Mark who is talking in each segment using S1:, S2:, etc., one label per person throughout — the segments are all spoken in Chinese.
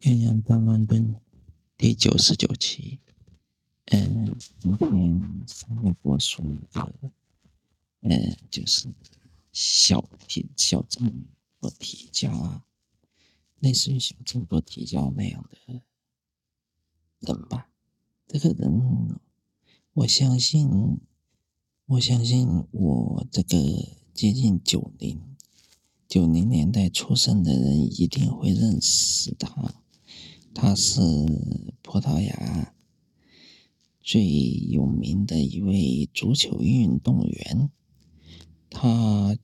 S1: 鸳鸯大乱炖第九十九期。嗯，今天上面播说一个，嗯，就是小提小镇做题家，类似于小镇做题家那样的人吧。这个人，我相信，我相信我这个接近九零九零年代出生的人一定会认识他。他是葡萄牙最有名的一位足球运动员，他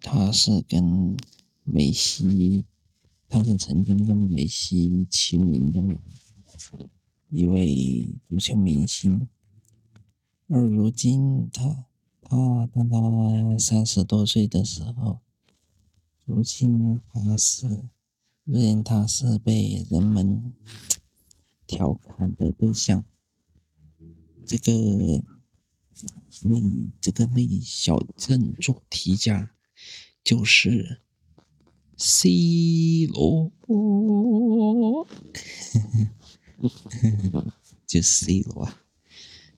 S1: 他是跟梅西，他是曾经跟梅西齐名的一位足球明星，而如今他他当他三十多岁的时候，如今他是。因为他是被人们调侃的对象，这个为这个为小镇做题家，就是 C 罗，就 C 罗啊。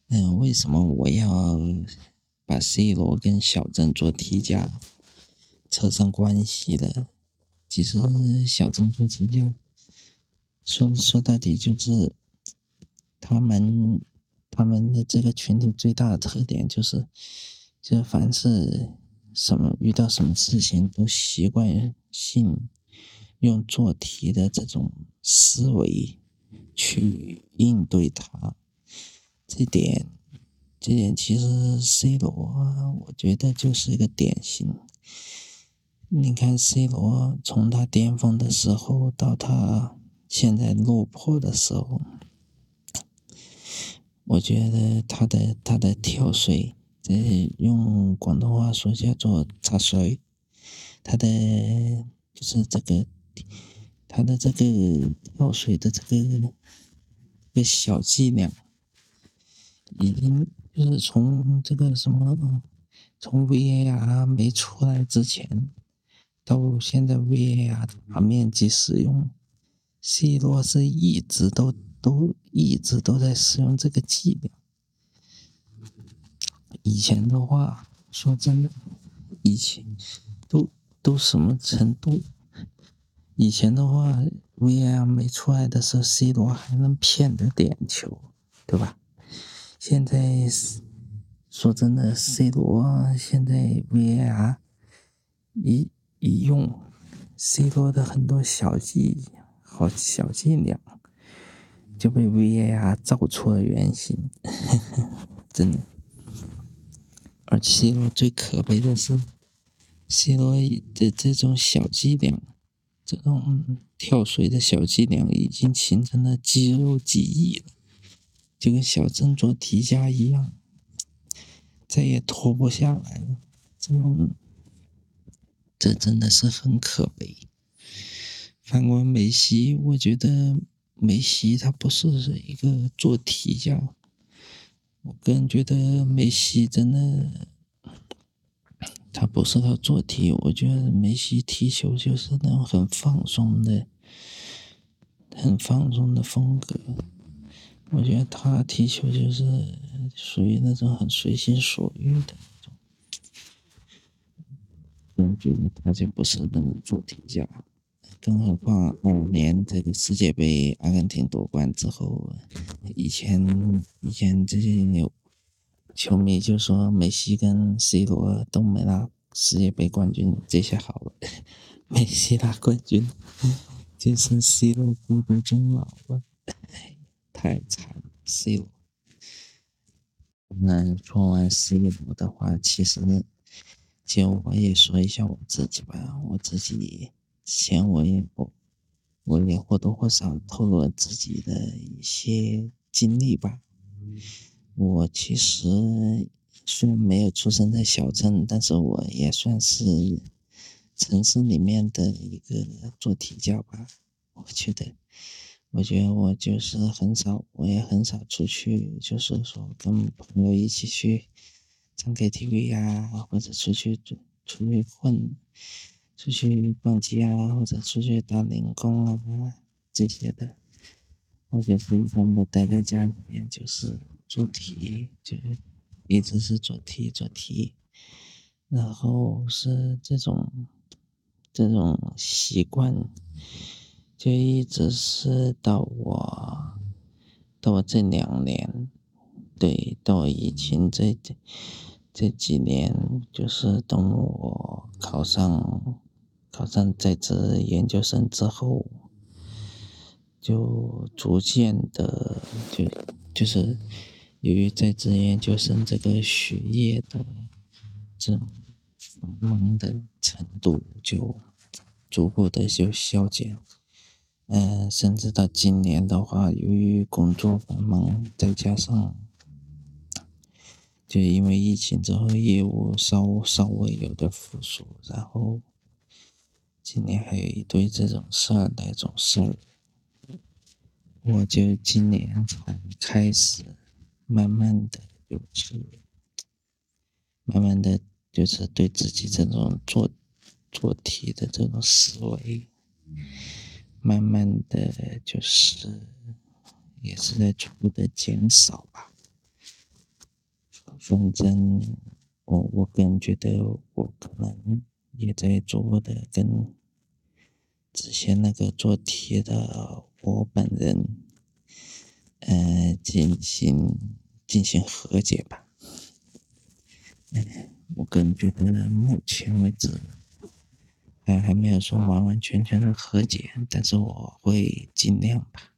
S1: 嗯，为什么我要把 C 罗跟小镇做题家扯上关系呢？其实小众做题家，说说到底就是他们他们的这个群体最大的特点就是，就凡是什么遇到什么事情都习惯性用做题的这种思维去应对它。这点这点其实 C 罗，我觉得就是一个典型。你看 C 罗从他巅峰的时候到他现在落魄的时候，我觉得他的他的跳水，这用广东话说叫做插水，他的就是这个他的这个跳水的这个这个小伎俩，已经就是从这个什么从 VAR 没出来之前。到现在 VR 大面积使用，C 罗是一直都都一直都在使用这个技能。以前的话，说真的，以前都都什么程度？以前的话，VR 没出来的时候，C 罗还能骗得点球，对吧？现在说真的，C 罗现在 VR 一。一用 C 罗的很多小技好小伎俩，就被 VAR 照出了原形，真的。而 C 罗最可悲的是，C 罗的这种小伎俩，这种跳水的小伎俩，已经形成了肌肉记忆了，就跟小郑做题家一样，再也脱不下来了。这种。这真的是很可悲。反观梅西，我觉得梅西他不是一个做题家。我个人觉得梅西真的，他不适合做题。我觉得梅西踢球就是那种很放松的、很放松的风格。我觉得他踢球就是属于那种很随心所欲的。我觉得他就不是那么做题家，更何况二年这个世界杯阿根廷夺冠之后，以前以前这些有球迷就说梅西跟 C 罗都没拿世界杯冠军，这下好了，梅西拿冠军，就剩 C 罗孤独终老了，太惨，C 罗。那说完 C 罗的话，其实。就我也说一下我自己吧，我自己之前我也不我也或多或少透露了自己的一些经历吧。我其实虽然没有出生在小镇，但是我也算是城市里面的一个做题家吧。我觉得，我觉得我就是很少，我也很少出去，就是说跟朋友一起去。唱 KTV 呀，或者出去出去混，出去逛街啊，或者出去打零工啊，这些的，我就是一般都待在家里面，就是做题，就一直是做题做题，然后是这种这种习惯，就一直是到我到我这两年，对，到疫情这这。这几年就是等我考上考上在职研究生之后，就逐渐的就就是由于在职研究生这个学业的这繁忙的程度就逐步的就消减，嗯，甚至到今年的话，由于工作繁忙，再加上。就因为疫情之后，业务稍稍微有点复苏，然后今年还有一堆这种事儿那种事儿，我就今年才开始慢慢的就是，慢慢的就是对自己这种做做题的这种思维，慢慢的就是也是在逐步的减少吧。反正我我个人觉得，我可能也在逐步的跟之前那个做题的我本人，呃，进行进行和解吧。嗯，我个人觉得目前为止还还没有说完完全全的和解，但是我会尽量吧，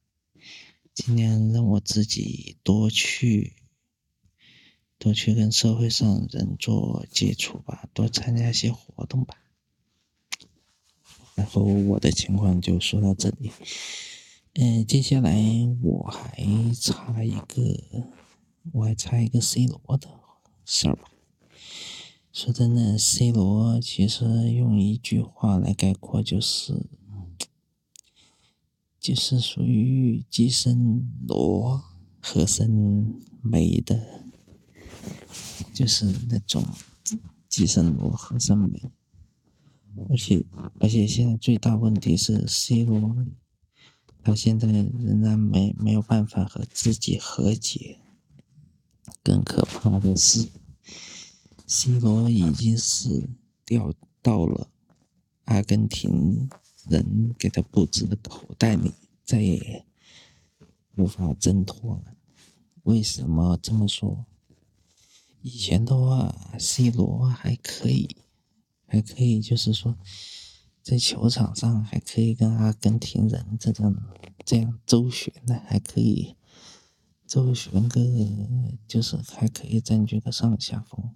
S1: 尽量让我自己多去。多去跟社会上人做接触吧，多参加一些活动吧。然后我的情况就说到这里。嗯，接下来我还差一个，我还差一个 C 罗的事儿吧。说真的，C 罗其实用一句话来概括就是，就是属于既生罗和生梅的。就是那种寄生罗和生梅，而且而且现在最大问题是 C 罗，他现在仍然没没有办法和自己和解。更可怕的是，C 罗已经是掉到了阿根廷人给他布置的口袋里，再也无法挣脱了。为什么这么说？以前的话，C 罗还可以，还可以，就是说，在球场上还可以跟阿根廷人这种这样周旋的，还可以周旋个，就是还可以占据个上下风，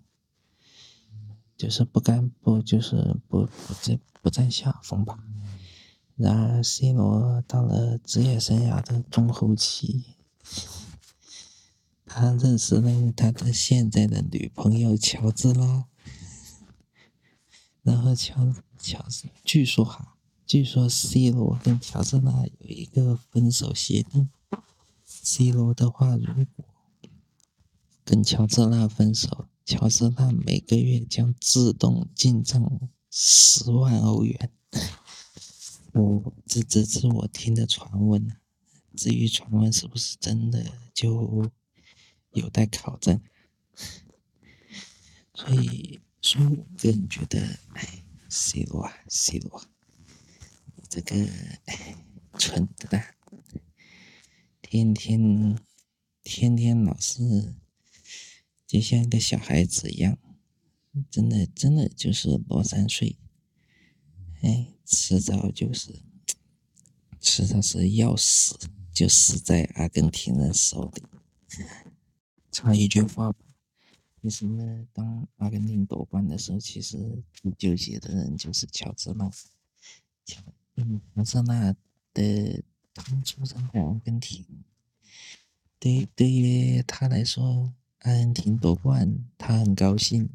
S1: 就是不干不就是不不占不占下风吧。然而，C 罗到了职业生涯的中后期。他认识了他的现在的女朋友乔治拉，然后乔乔治据说哈，据说 C 罗跟乔治拉有一个分手协定，C 罗的话如果跟乔治拉分手，乔治拉每个月将自动进账十万欧元。我这这是我听的传闻至于传闻是不是真的，就。有待考证，所以，所以我个人觉得，哎，C 罗啊，C 罗，这个哎，蠢蛋，天天天天老是就像个小孩子一样，真的真的就是罗三岁，哎，迟早就是，迟早是要死，就死在阿根廷人手里。插一句话吧，其实呢，当阿根廷夺冠的时候，其实最纠结的人就是乔治纳。乔，嗯，乔治纳的当初在阿根廷，对对于他来说，阿根廷夺冠他很高兴。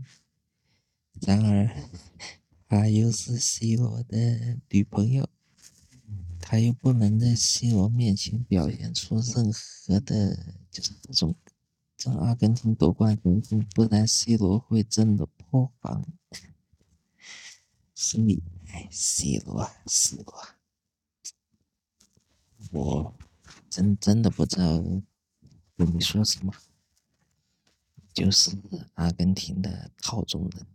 S1: 然而，他又是 C 罗的女朋友，他又不能在 C 罗面前表现出任何的，就是这种。让阿根廷夺冠，不然 C 罗会真的破防。所以，哎，C 罗啊，C 罗，我真真的不知道跟你说什么，就是阿根廷的套中人。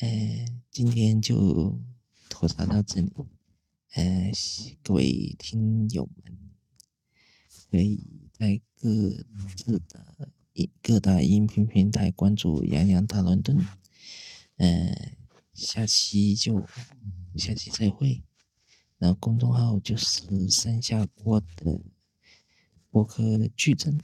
S1: 嗯，今天就吐槽到这里。嗯，各位听友们，可以在各自的各大音频平台关注“杨洋大伦敦”。嗯，下期就下期再会。然后公众号就是三下锅的播客矩阵。